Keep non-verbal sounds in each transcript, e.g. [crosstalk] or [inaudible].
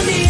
lonely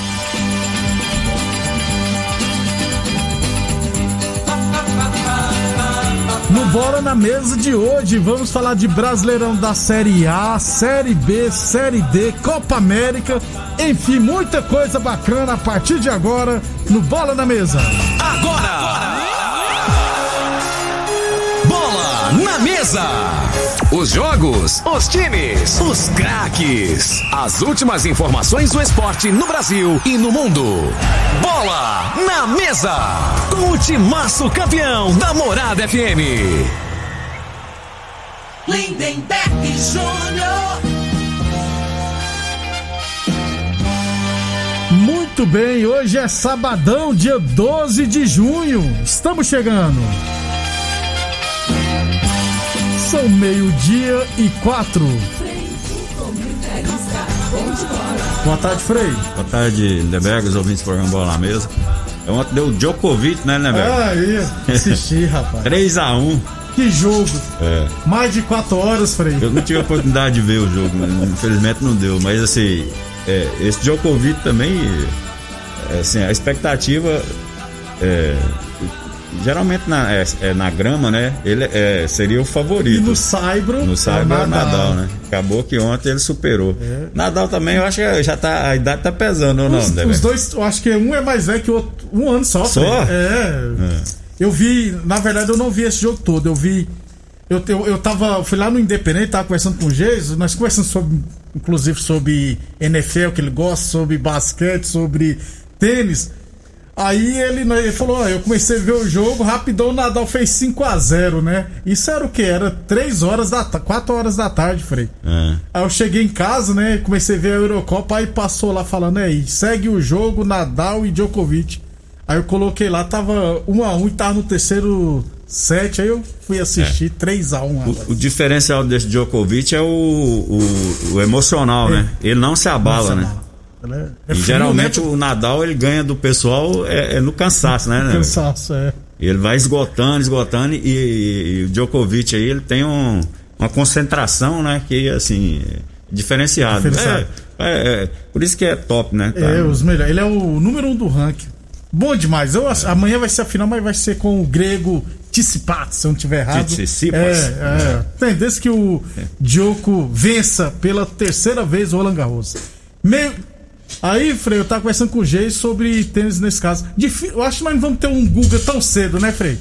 Bola na Mesa de hoje, vamos falar de Brasileirão da Série A, Série B, Série D, Copa América, enfim, muita coisa bacana a partir de agora no Bola na Mesa. Agora! Mesa! Os jogos, os times, os craques. As últimas informações do esporte no Brasil e no mundo. Bola na mesa! Com o timaço campeão da Morada FM. Lindenberg Júnior. Muito bem, hoje é sabadão, dia 12 de junho. Estamos chegando. São meio-dia e quatro. Boa tarde, Frei. Boa tarde, Lindeberg, os ouvintes do programa Bola na Mesa. É Ontem deu o Djokovic, né, Lindeberg? Aí, assisti, [laughs] rapaz. 3x1. Que jogo. É. Mais de quatro horas, Frei. Eu não tive a oportunidade de ver o jogo, infelizmente não deu. Mas assim, é, esse Djokovic também, é, assim, a expectativa. é, geralmente na, é, é na grama, né? Ele é, seria o E favorito. no Saibro. No é é o Nadal, né? Acabou que ontem ele superou. Nadal também, eu acho que já tá, a idade tá pesando ou não, Os, os dois, eu acho que um é mais velho que o outro. Um ano só, Só? Frei. É. Eu vi, na verdade, eu não vi esse jogo todo. Eu vi. Eu, eu, eu tava. Fui lá no Independente, tava conversando com o Geis, nós conversamos sobre. Inclusive sobre NFL que ele gosta, sobre basquete, sobre tênis. Aí ele, né, ele falou: ó, eu comecei a ver o jogo, rapidão o Nadal fez 5 a 0 né? Isso era o que? Era 3 horas da tarde, 4 horas da tarde, Frei. É. Aí eu cheguei em casa, né? Comecei a ver a Eurocopa, aí passou lá falando aí, segue o jogo Nadal e Djokovic. Aí eu coloquei lá, tava 1 a 1 e tava no terceiro set, aí eu fui assistir 3 a 1 rapaz. O, o diferencial desse Djokovic é o, o, o emocional, né? Ele não se abala, né? Ela é- é E frio, geralmente né? o Nadal ele ganha do pessoal é, é no cansaço, né? né? cansaço, é. Ele vai esgotando, esgotando e, e o Djokovic aí ele tem um- uma concentração, né? Que assim é diferenciado. Diferenciado. É, é- é- por isso que é top, né? Tá? É, os melhores. Ele é o número um do ranking. Bom demais. Eu, Amanhã vai ser a final, mas vai ser com o grego Tsitsipas, se eu não tiver errado. Tsitsipas? É, é. Tem desde que o Djoko vença pela terceira vez o Roland Garros. Meio... Aí, Frei, eu tava conversando com o Gei sobre tênis nesse caso. Difí- Eu acho que nós não vamos ter um Guga tão cedo, né, Frei?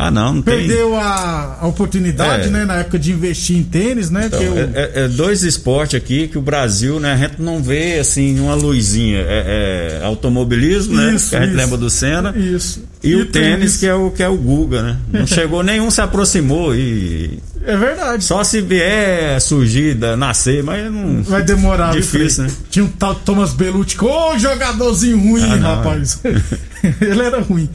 Ah, não, não tem. Perdeu a, a oportunidade, É. né, na época de investir em tênis, né? Então, eu- é, é- é dois esportes aqui que o Brasil, né, a gente não vê assim uma luzinha. É, é automobilismo, né? Isso, que a gente lembra do Senna. Isso. E, o tênis, que é o que é o Guga, né? Não [laughs] chegou nenhum se aproximou e É verdade. só se vier surgir, nascer, mas não Vai demorar, Difícil, né? Tinha um tal Thomas Belucci, que, ô jogadorzinho ruim, Ah, rapaz. [laughs] Ele era ruim.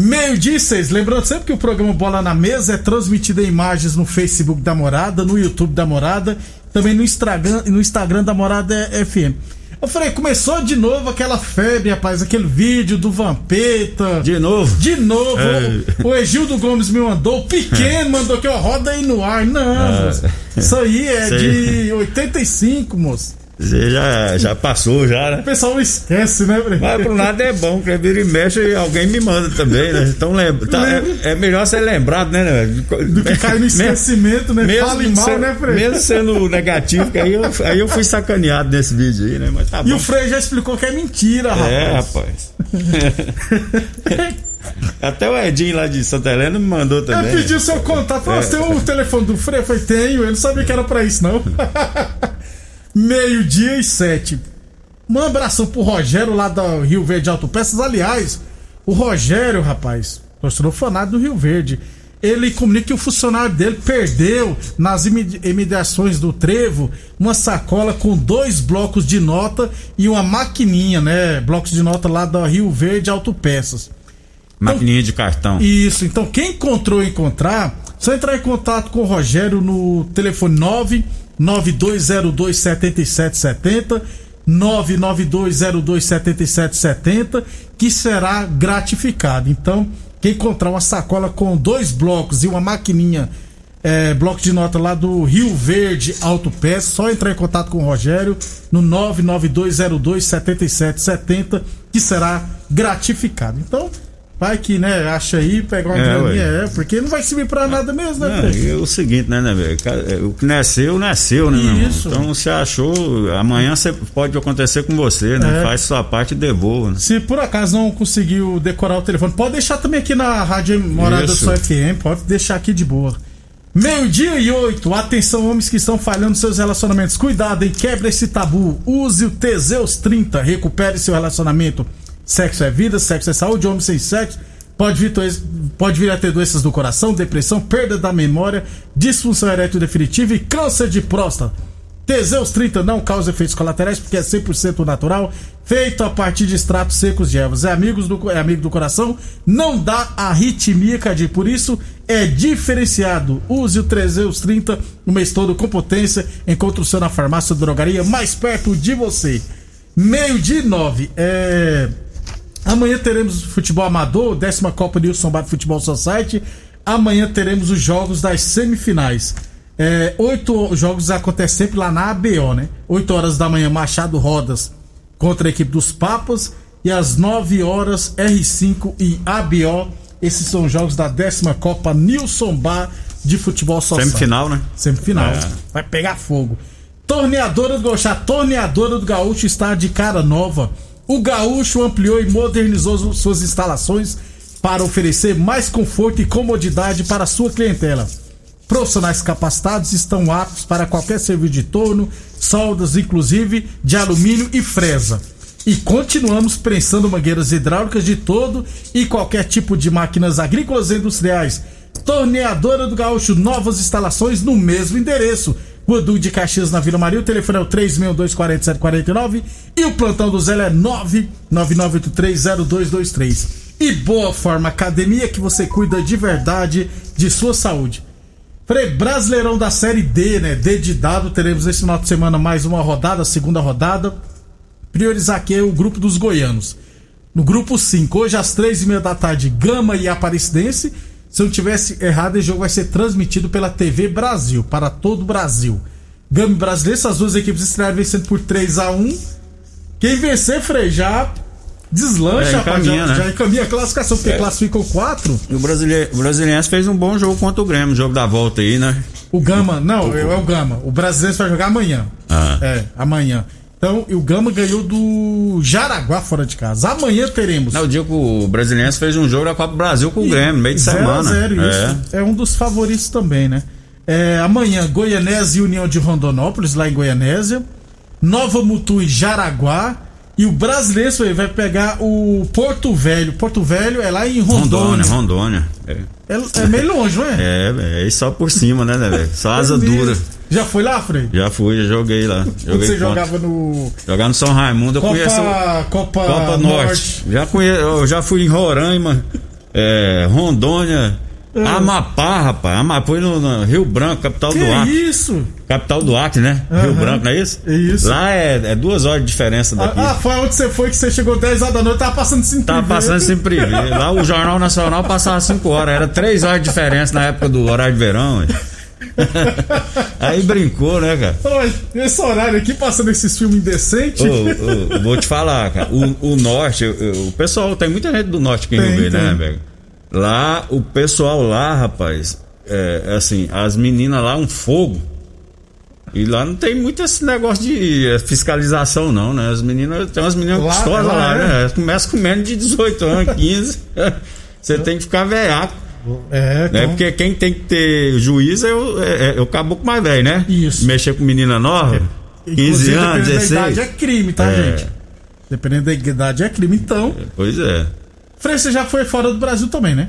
Meio-dia e seis. Lembrando sempre que o programa Bola na Mesa é transmitido em imagens no Facebook da Morada, no YouTube da Morada, também no Instagram, no Instagram da Morada FM. Eu falei, começou de novo aquela febre, rapaz, aquele vídeo do Vampeta. De novo? De novo, É. o, o Egildo Gomes me mandou, o pequeno mandou que ó, roda aí no ar. Não, Ah. moço, isso aí é aí. de 85, moço. Você já, já passou, já, O né? pessoal não esquece, né, Fred? Mas um lado é bom, que vira e mexe e alguém me manda também, né? Então lembra, tá, é, é melhor ser lembrado, né? né? Do que cair no esquecimento, né? Fale mal, né, Fred? Mesmo sendo negativo, que aí eu, aí eu fui sacaneado nesse vídeo aí, né? Mas tá E bom. o Frei já explicou que é mentira, É, rapaz. rapaz. [laughs] Até o Edinho lá de Santa Helena me mandou também. Eu pedi o seu contato. Falou, É. tem o telefone do Frei? Eu falei, tenho. Ele não sabia que era pra isso, não. [laughs] Meio-dia e sete. Um abração pro Rogério lá do Rio Verde Autopeças. Aliás, o Rogério, rapaz, torcedor fanático do Rio Verde. Ele comunica que o funcionário dele perdeu nas imediações do trevo uma sacola com dois blocos de nota e uma maquininha, né? Blocos de nota lá da Rio Verde Autopeças. Maquininha de cartão. Isso, então quem encontrou encontrar, só entrar em contato com o Rogério no telefone 99202 7770, 99202 7770, que será gratificado. Então, quem encontrar uma sacola com dois blocos e uma maquininha, é, bloco de nota lá do Rio Verde Autopeças, só entrar em contato com o Rogério no 99202 7770, que será gratificado. Então, Vai que, né, acha aí, pega uma É, graninha, é, porque não vai servir pra nada mesmo, né, Não, e o seguinte, né, né, velho? O que nasceu, nasceu, né, meu? Isso. Então você achou, amanhã você pode acontecer com você, né? É. Faz sua parte e devolva. Né? Se por acaso não conseguiu decorar o telefone, pode deixar também aqui na Rádio Morada do. Sol FM, pode deixar aqui de boa. Meio-dia e oito, atenção homens que estão falhando seus relacionamentos. Cuidado, hein? Quebra esse tabu. Use o Teseus 30, recupere seu relacionamento. Sexo é vida, sexo é saúde, homem sem sexo. Pode vir, pode vir a ter doenças do coração, depressão, perda da memória, disfunção erétil definitiva e câncer de próstata. Teseus 30 não causa efeitos colaterais porque é 100% natural, feito a partir de extratos secos de ervas. É, amigos do, é amigo do coração, não dá arritmia cardíaca, por isso é diferenciado. Use o Teseus 30 o mês todo com potência. Encontre o seu na farmácia drogaria mais perto de você. Meio de nove. É. Amanhã teremos futebol amador, décima Copa Nilson Bar Futebol Society. Amanhã teremos os jogos das semifinais. É, oito jogos acontecem sempre lá na ABO, né? 8 horas da manhã, Machado Rodas contra a equipe dos Papas. E às 9 horas, R5 e ABO. Esses são os jogos da décima Copa Nilson Bar de Futebol Society. Semifinal, né? Semifinal. É. Vai pegar fogo. Torneadora do Gaúcho. A torneadora do Gaúcho está de cara nova. O Gaúcho ampliou e modernizou suas instalações para oferecer mais conforto e comodidade para sua clientela. Profissionais capacitados estão aptos para qualquer serviço de torno, soldas, inclusive de alumínio e fresa. E continuamos prensando mangueiras hidráulicas de todo e qualquer tipo de máquinas agrícolas e industriais. Torneadora do Gaúcho, novas instalações no mesmo endereço. Rua Duque de Caxias na Vila Maria, o telefone é o 3624749 e o plantão do Zé é 999830223. E Boa Forma Academia que você cuida de verdade de sua saúde. Frei, Brasileirão da Série D, né? D de dado, teremos esse final de semana mais uma rodada, segunda rodada. Priorizar aqui é o grupo dos goianos. No grupo 5, hoje às três e meia da tarde, Gama e Aparecidense. Se eu tivesse errado, esse jogo vai ser transmitido pela TV Brasil, para todo o Brasil. Gama e Brasileiro, essas duas equipes estrearam vencendo por 3 a 1 Quem vencer, Frei, já deslancha, É, rapaz, encaminha, já, né? já encaminha a classificação, porque É. classificam quatro. E o, brasile... o Brasiliense fez um bom jogo contra o Grêmio, jogo da volta aí, né? O Gama, não, é, é o Gama. O brasileiro vai jogar amanhã. Ah. É, amanhã. Então, e o Gama ganhou do Jaraguá fora de casa. Amanhã teremos. Não, eu digo que o Brasiliense fez um jogo da Copa do Brasil com o Grêmio, meio de Zero semana. zero, é. isso. É um dos favoritos também, né? É, amanhã, Goianésia e União de Rondonópolis, lá em Goianésia. Nova Mutu e Jaraguá. E o brasileiro vai pegar o Porto Velho. Porto Velho é lá em Rondônia. Rondônia, Rondônia. É, É, é meio longe, não é? [laughs] é, é, é só por cima, né, né, velho? Só asa É dura. Já foi lá, Frei? Já fui, já joguei lá. Joguei você contra. jogava no Jogar no São Raimundo, eu conheço. Copa, Copa, Copa Norte. Já, conheço, eu já fui em Roraima, é, Rondônia, Amapá, rapaz. Amapá foi no, no Rio Branco, capital Que do Acre. isso? Capital do Acre, né? Rio Aham. Branco, não é isso? Isso. Lá é, é duas horas de diferença daqui. Ah, foi onde você foi que você chegou 10 horas da noite, tava passando sem Tava TV. passando sem prever. Lá o Jornal Nacional passava 5 horas. Era 3 horas de diferença na época do horário de verão. ué. [laughs] Aí brincou, né, cara? Oi, esse horário aqui passando esses filmes indecentes. Vou te falar, cara. O, o norte, o, o pessoal, tem muita gente do norte que não vê, né, velho? Lá, o pessoal lá, rapaz, é assim, as meninas lá, um fogo. E lá não tem muito esse negócio de eh, fiscalização, não, né? As meninas, tem umas meninas Lá- gostosas lá lá, é. né? Elas começam com menos de 18 anos, 15. [laughs] Você tem que ficar velhaco. É, Né? Porque quem tem que ter juízo é o, é, é o caboclo mais velho, né? Isso. Mexer com menina nova, 15 Inclusive, anos, dependendo 16. da idade é crime, tá, É. gente? Dependendo da idade é crime. Então, Pois é. Frei, você já foi fora do Brasil também, né?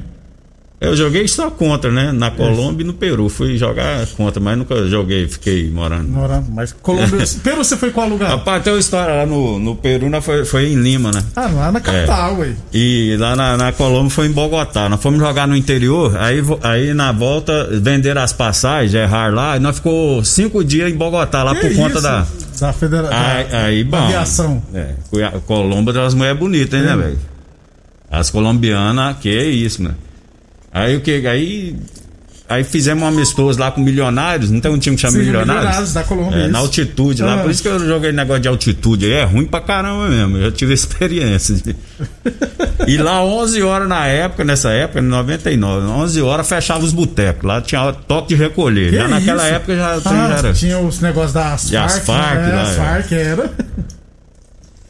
Eu joguei só contra, né? Na Colômbia e no Peru. Fui jogar contra, mas nunca joguei, fiquei morando. Morando, mas Colômbia. [laughs] Peru, você foi qual lugar? Rapaz, tem uma história lá no, no Peru, né, foi, foi em Lima, né? Ah, lá na capital, ué. E lá na, na Colômbia foi em Bogotá. Nós fomos jogar no interior, aí, aí na volta venderam as passagens, errar lá, e nós ficou cinco dias em Bogotá, lá Que por conta isso? da. Da federação. Aí, aí bom. aviação. É, Colômbia tem umas mulheres bonitas, hein, né, velho? As colombianas, que é isso, né? Aí o que? Aí. Aí fizemos um amistoso lá com milionários, não tem um time que chama Sim, milionários? Milionários da Colômbia, É, na altitude lá, Ah. por isso que eu joguei negócio de altitude aí, é ruim pra caramba mesmo, eu já tive [laughs] experiência. de- e lá 11 horas na época, nessa época, em 99, 11 horas fechava os botecos, lá tinha toque de recolher, Que já naquela isso? época já, Ah, já era. Tinha os negócios das De as Farc, Farc, né? lá, é. Era.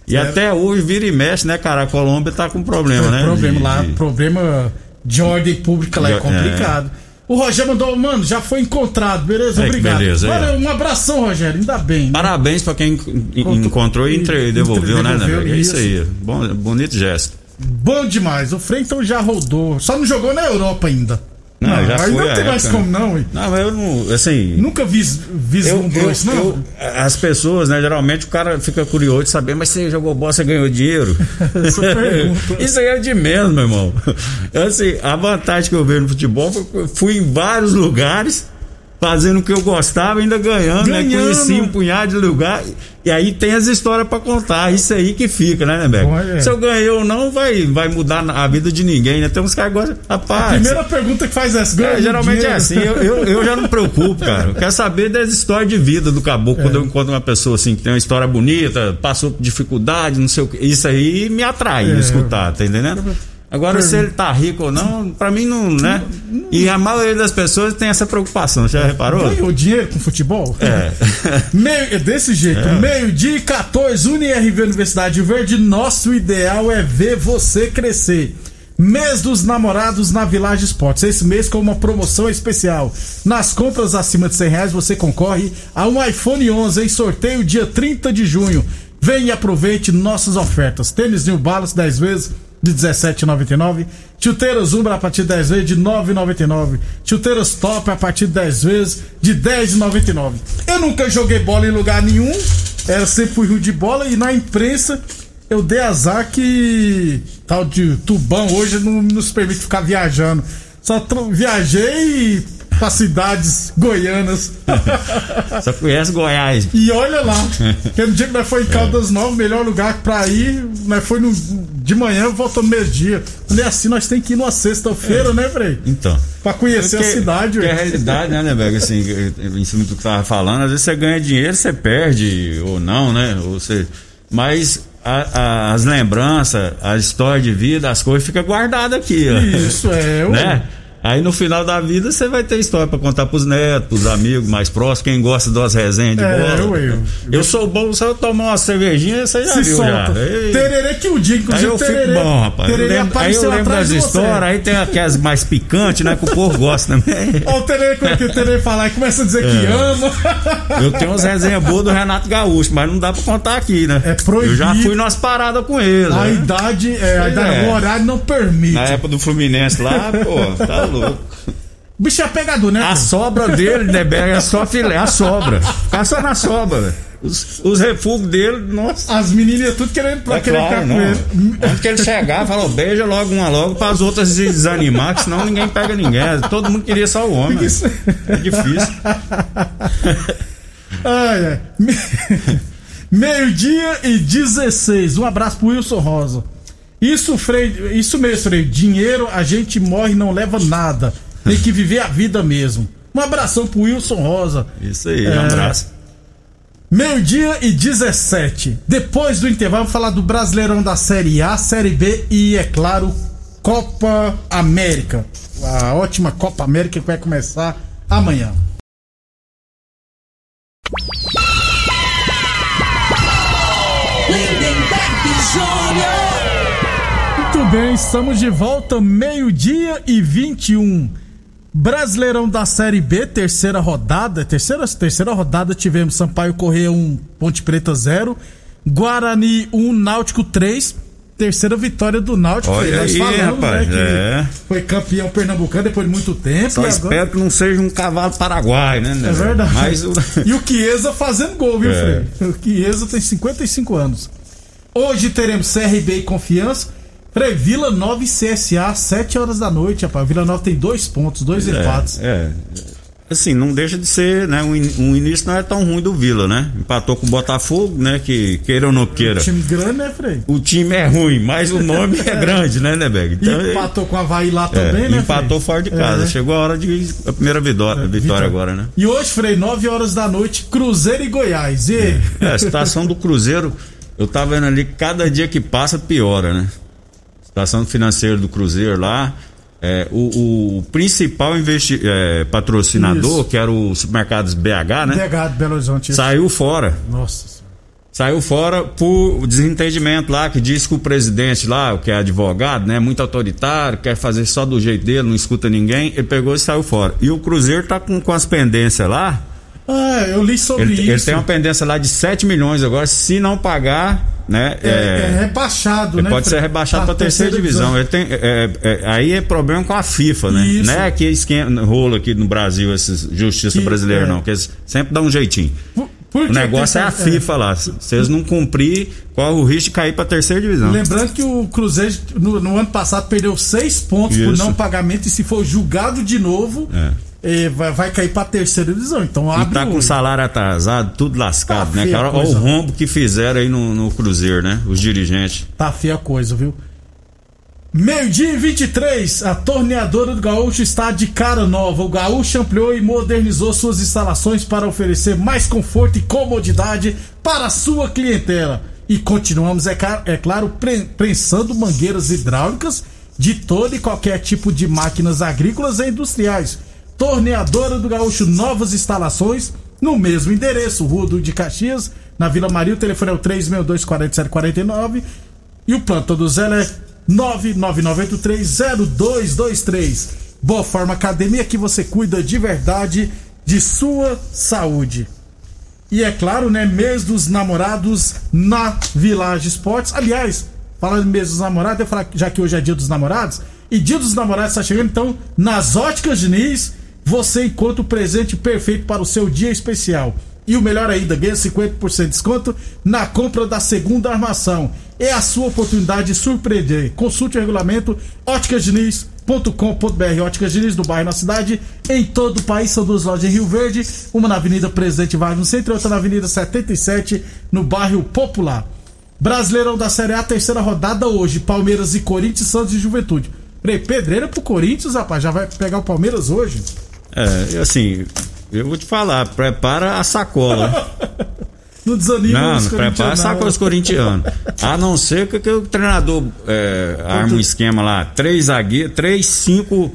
E até hoje vira e mexe, né, cara, a Colômbia tá com problema, Tem né? problema de- lá, de- problema de ordem pública lá é De- complicado. O Rogério mandou, mano, já foi encontrado, beleza? Que Obrigado. beleza, é. Valeu, um abração, Rogério, ainda bem. né? Parabéns pra quem en- Encontrou- e entre- e- devolveu, né, devolveu, né? É isso isso. aí. Bom, bonito gesto. Bom demais. O Freiton já rodou. Só não jogou na Europa ainda. Não, já aí não tem mais época, como não, hein? Não, mas eu não, assim, Nunca vis, eu, vislumbrou isso, não? eu- as pessoas, né, geralmente o cara fica curioso de saber, mas você jogou bola, você ganhou dinheiro? [laughs] [laughs] Isso aí é de menos, meu irmão. Assim, a vantagem que eu vejo no futebol foi que eu fui em vários lugares fazendo o que eu gostava, ainda ganhando, né? Ganhando. Conheci um punhado de lugar. E aí tem as histórias pra contar. Isso aí que fica, né, Nebeco? Bom, é. Se eu ganhei ou não, vai, vai mudar a vida de ninguém, né? Tem uns caras gostam. Rapaz. Primeira pergunta que faz essa. ganha É, geralmente dinheiro. é assim, eu, eu, eu já não me preocupo, cara. Eu quero saber das histórias de vida do caboclo. É. Quando eu encontro uma pessoa assim que tem uma história bonita, passou por dificuldade, não sei o que. Isso aí me atrai É. escutar, tá entendendo? Agora, se ele tá rico ou não, pra mim não, né? E a maioria das pessoas tem essa preocupação, já reparou? Ganhou dinheiro com futebol? É. [laughs] Meio, é desse jeito, meio-dia e 14, UniRV Universidade Verde, nosso ideal é ver você crescer. Mês dos namorados na Village Esportes. Esse mês com uma promoção especial. Nas compras acima de 100 reais você concorre a um iPhone 11 em sorteio dia 30 de junho. Vem e aproveite nossas ofertas. Tênis New Balance 10 vezes de 17,99. Chuteiras Umbra a partir de 10 vezes de 9,99. Chuteiras Top a partir de 10 vezes de 10,99. Eu nunca joguei bola em lugar nenhum. Era sempre fui ruim de bola e na imprensa eu dei azar que tal de tubão hoje não nos permite ficar viajando. Só viajei para cidades goianas. [laughs] Só conhece Goiás. E olha lá, que no dia que nós foi em Caldas Novas, melhor lugar pra ir, nós foi no, de manhã, voltou no meio-dia. Falei assim, nós tem que ir numa sexta-feira, né, Frei? Então. Pra conhecer a cidade, é a realidade, né, Neberg? Assim, em cima do que tava falando, às vezes você ganha dinheiro, você perde, ou não, né? Ou você... Mas a- a- as lembranças, a história de vida, as coisas ficam guardadas aqui, ó. Isso, é, [laughs] ué. Né? Aí no final da vida você vai ter história pra contar pros netos, pros amigos mais próximos, quem gosta das resenhas de É, bola. ué, eu- Eu sou bom, se eu tomar uma cervejinha, você já Se viu solta. já. Ei. Tererê que o dia, Aí inclusive, eu fico tererê. bom, rapaz. Eu Tererê lembro- aí eu lembro das histórias, aí tem aquelas mais picantes, né? Que o povo gosta também. Ó, o Tererê, como é que o Tererê fala? Aí começa a dizer que É. ama. Eu tenho umas resenhas boas do Renato Gaúcho, mas não dá pra contar aqui, né? É proibido. Eu já fui nas paradas com ele. A né? idade, é, a idade, é. o horário não permite. Na época do Fluminense lá, pô, tá louco. O bicho é pegador, né? A sobra dele, Neberg, é só filé, a sobra. Só na sobra, velho. Os, os refugos dele, nossa. As meninas tudo querendo pra É querer claro, ficar não. com ele. Onde que ele chegar, falou, beija logo uma logo para as outras se desanimar, que senão ninguém pega ninguém. Todo mundo queria só o homem. Isso. É difícil. [laughs] Ai, ai. Me- [laughs] Meio-dia e 16. Um abraço pro Wilson Rosa. Isso, Frei, isso mesmo, Frei. Dinheiro a gente morre e não leva nada. Tem que viver a vida mesmo. Um abração pro Wilson Rosa. Isso aí, É. um abraço. Meio-dia e 17. Depois do intervalo, vamos falar do Brasileirão da Série A, Série B e, é claro, Copa América. A ótima Copa América que vai começar amanhã. Lindenberg Júnior. Muito bem, estamos de volta, meio-dia e 21. Brasileirão da Série B, terceira rodada. Terceira, terceira rodada tivemos Sampaio Correia 1, Ponte Preta 0. Guarani 1, Náutico 3. Terceira vitória do Náutico. Olha Nós aí, falamos, rapaz, que é. Foi campeão pernambucano depois de muito tempo. Só e agora- espero que não seja um cavalo paraguai, né? É verdade. Mas. [laughs] E o Chiesa fazendo gol, viu, É. Frei? O Chiesa tem 55 anos. Hoje teremos CRB e Confiança. Frei, Vila Nova e CSA, 7 horas da noite, rapaz. Vila Nova tem dois pontos, dois empates. É, é. Assim, não deixa de ser, né? O, in- o início não é tão ruim do Vila, né? Empatou com o Botafogo, né? Que queira ou não queira. Time grande, né, Frei? O time é ruim, mas o nome [laughs] é grande, né, Neberg? E empatou com o Havaí lá também, é, né? empatou Frei? fora de casa. É. Chegou a hora de a primeira vitória, vitória agora, né? E hoje, Frei, 9 horas da noite, Cruzeiro e Goiás. E? É, a situação do Cruzeiro, eu tava vendo ali que cada dia que passa piora, né? Situação financeira do Cruzeiro lá. é, o, o principal investi é, patrocinador, Isso. que era o Supermercados BH, né? DH de Belo Horizonte. Saiu fora. Nossa Senhora. Saiu fora por desentendimento lá, que diz que o presidente lá, que é advogado, né, muito autoritário, quer fazer só do jeito dele, não escuta ninguém, ele pegou e saiu fora. E o Cruzeiro tá com, com as pendências lá, Ah, eu li sobre ele, isso. ele tem uma pendência lá de 7 milhões agora, se não pagar, né, É, é rebaixado, ele né? pode ser rebaixado para terceira divisão. Ele tem, é, é, aí é problema com a FIFA, né? Isso. Não é que esquema, rolo aqui no Brasil, esses justiça Que- brasileira, é. não, que eles sempre dão um jeitinho. Por- por O negócio é a FIFA lá. Se vocês não cumprir, qual o risco de cair pra terceira divisão? Lembrando que o Cruzeiro no, no ano passado perdeu seis pontos por Isso. não pagamento e se for julgado de novo, É. vai, vai cair pra terceira divisão. Então E abre tá o com olho. salário atrasado, tudo lascado, Tá né, cara? Olha o rombo que fizeram aí no, no Cruzeiro, né? Os dirigentes. Tá feia a coisa, viu? Meio-dia e 23, a torneadora do Gaúcho está de cara nova. O Gaúcho ampliou e modernizou suas instalações para oferecer mais conforto e comodidade para a sua clientela. E continuamos, é, é claro, pre- prensando mangueiras hidráulicas de todo e qualquer tipo de máquinas agrícolas e industriais. Torneadora do Gaúcho, novas instalações no mesmo endereço, Rua do de Caxias, na Vila Maria. O telefone é o 362-4749 e o plantão do Zé é 999830223. Boa Forma Academia que você cuida de verdade de sua saúde. E é claro, né, mês dos namorados na Village Esportes. Aliás, falando em mês dos namorados, eu falar já que hoje é dia dos namorados, e dia dos namorados está chegando, então, nas óticas Diniz, você encontra o presente perfeito para o seu dia especial. E o melhor ainda, ganha 50% de desconto na compra da segunda armação. É a sua oportunidade de surpreender. Consulte o regulamento óticasdiniz.com.br Óticas Diniz do bairro na cidade, em todo o país. São duas lojas em Rio Verde, uma na Avenida Presidente Vargas no centro e outra na Avenida 77, no bairro Popular. Brasileirão da Série A, terceira rodada hoje. Palmeiras e Corinthians, Santos e Juventude. Peraí, pedreira pro Corinthians, rapaz. Já vai pegar o Palmeiras hoje? É, assim, eu vou te falar, prepara a sacola. [laughs] Não desanima Não, os não prepara a corintianos, sacola não. os corintianos. A não ser que, que o treinador é, arma um esquema lá, três zagueiros, três, cinco.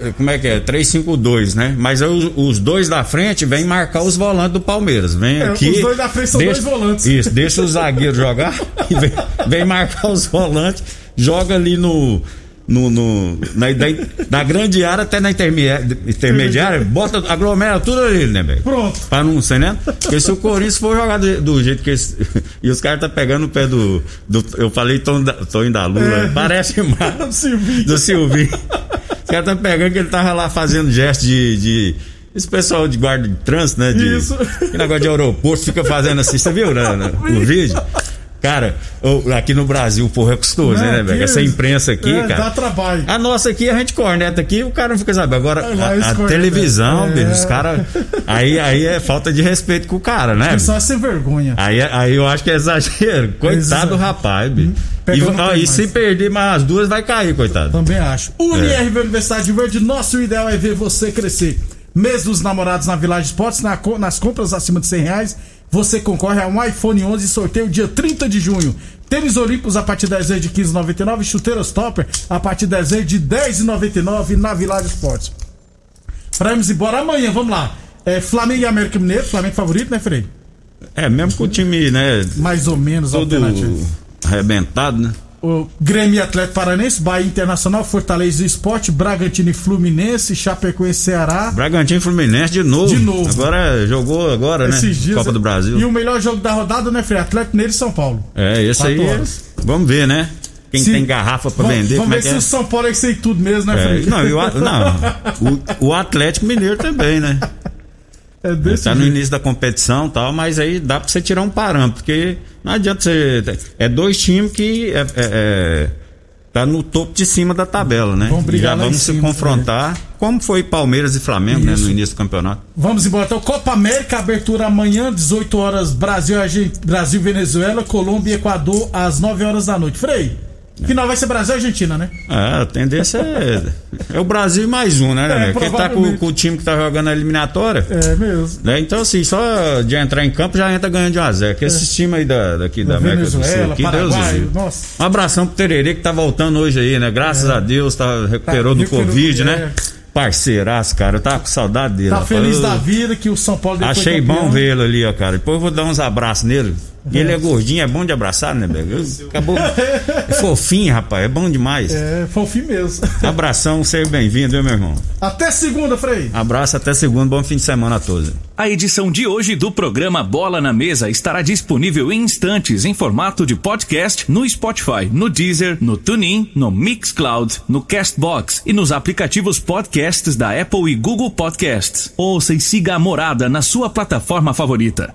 eh, Como é que é? 3-5-2, né? Mas aí os, dois da frente vêm marcar os volantes do Palmeiras. Vem É, aqui. os dois da frente são dois volantes. Isso, deixa os zagueiros jogar [laughs] e vem, vem marcar os volantes, joga ali no. No, no- na, da, da grande área até na intermediária, bota, aglomera tudo ali, né, velho? Pronto. Pra não ser, né? Porque se o Corinthians for jogar do, do jeito que esse, [laughs] E os caras tá pegando o pé do. do eu falei Tom Tonho da Lula, É. parece [laughs] mais. Silvinho. Do Silvinho. Os caras tá pegando que ele tava lá fazendo gesto de. de esse pessoal de guarda de trânsito, né? De, Isso. Que negócio de aeroporto fica fazendo assim, você viu né, no, no vídeo? Cara, aqui no Brasil o povo é custoso, Né, né, velho? Essa imprensa aqui, é, cara. dá trabalho. A nossa aqui, a gente corneta aqui, o cara não fica sabendo. Agora, É, a, a cornetam. televisão, É. bicho, os caras. Aí, aí é falta de respeito com o cara, né? É sem vergonha. Aí, aí eu acho que é exagero. Coitado do rapaz, bicho. E, Pegou no ó, e se perder mais as duas, vai cair, coitado. Também acho. É. UniRV Universidade Verde, nosso ideal é ver você crescer. Mês dos namorados na Village Sports, na nas compras acima de 100 reais, você concorre a um iPhone 11 sorteio dia 30 de junho. Tênis Olímpicos a partir de 10 vezes de 15,99. Chuteiras Topper a partir de 10 vezes de 10,99 na Village Sports. Pra irmos embora amanhã, vamos lá. É, Flamengo e América Mineiro, Flamengo favorito, né, Frei? É, mesmo com o time, né? Mais ou menos Todo alternativo. arrebentado, né? O Grêmio Atlético Paranense, Bahia Internacional, Fortaleza Esporte, Bragantino e Fluminense, Chapecoense e Ceará. Bragantino e Fluminense de novo. De novo. Agora jogou agora, né? Esses dias. Copa do Brasil. E o melhor jogo da rodada, né, Frei? Atlético Mineiro e São Paulo. É, esse aí. Quatro é- horas. Vamos ver, né? Quem Se- tem garrafa pra Vamos- vender, Vamos é ver que se é? o São Paulo é isso aí tudo mesmo, né, É, Frei? não, e o, [laughs] não, o, o Atlético Mineiro também, né? É desse Tá no jeito. início da competição e tal, mas aí dá pra você tirar um parâmetro, porque não adianta você. É dois times que é, é- é- tá no topo de cima da tabela, né? Vamos já vamos se cima, confrontar, como foi Palmeiras e Flamengo, né, no início do campeonato. Vamos embora. Então, Copa América, abertura amanhã, 18 horas, Brasil, Brasil, Venezuela, Colômbia e Equador, às 9 horas da noite. Frei, final vai ser Brasil e Argentina, né? É, a tendência é. É o Brasil mais um, né, né? É? Porque tá com, com o time que tá jogando a eliminatória. É mesmo. Né? Então, assim, só de entrar em campo já entra ganhando de 1x0. Que esses times aí da, daqui da, América do Sul, aqui, Deus Paraguai, nossa. Um abração pro Tererê que tá voltando hoje aí, né? Graças a Deus, tá, recuperou Tá, do Covid, é. né? Parceiraço, cara. Eu tava com saudade dele. Tá rapaz. feliz da vida que o São Paulo Achei campeão. bom vê-lo ali, ó, cara. Depois eu vou dar uns abraços nele. E ele é gordinho, é bom de abraçar, né, Bega? Acabou. É fofinho, rapaz. É bom demais. É, fofinho mesmo. Abração, seja bem-vindo, viu, meu irmão? Até segunda, Frei. Abraço, até segunda. Bom fim de semana a todos. A edição de hoje do programa Bola na Mesa estará disponível em instantes em formato de podcast no Spotify, no Deezer, no TuneIn, no Mixcloud, no Castbox e nos aplicativos podcasts da Apple e Google Podcasts. Ouça e siga a Morada na sua plataforma favorita.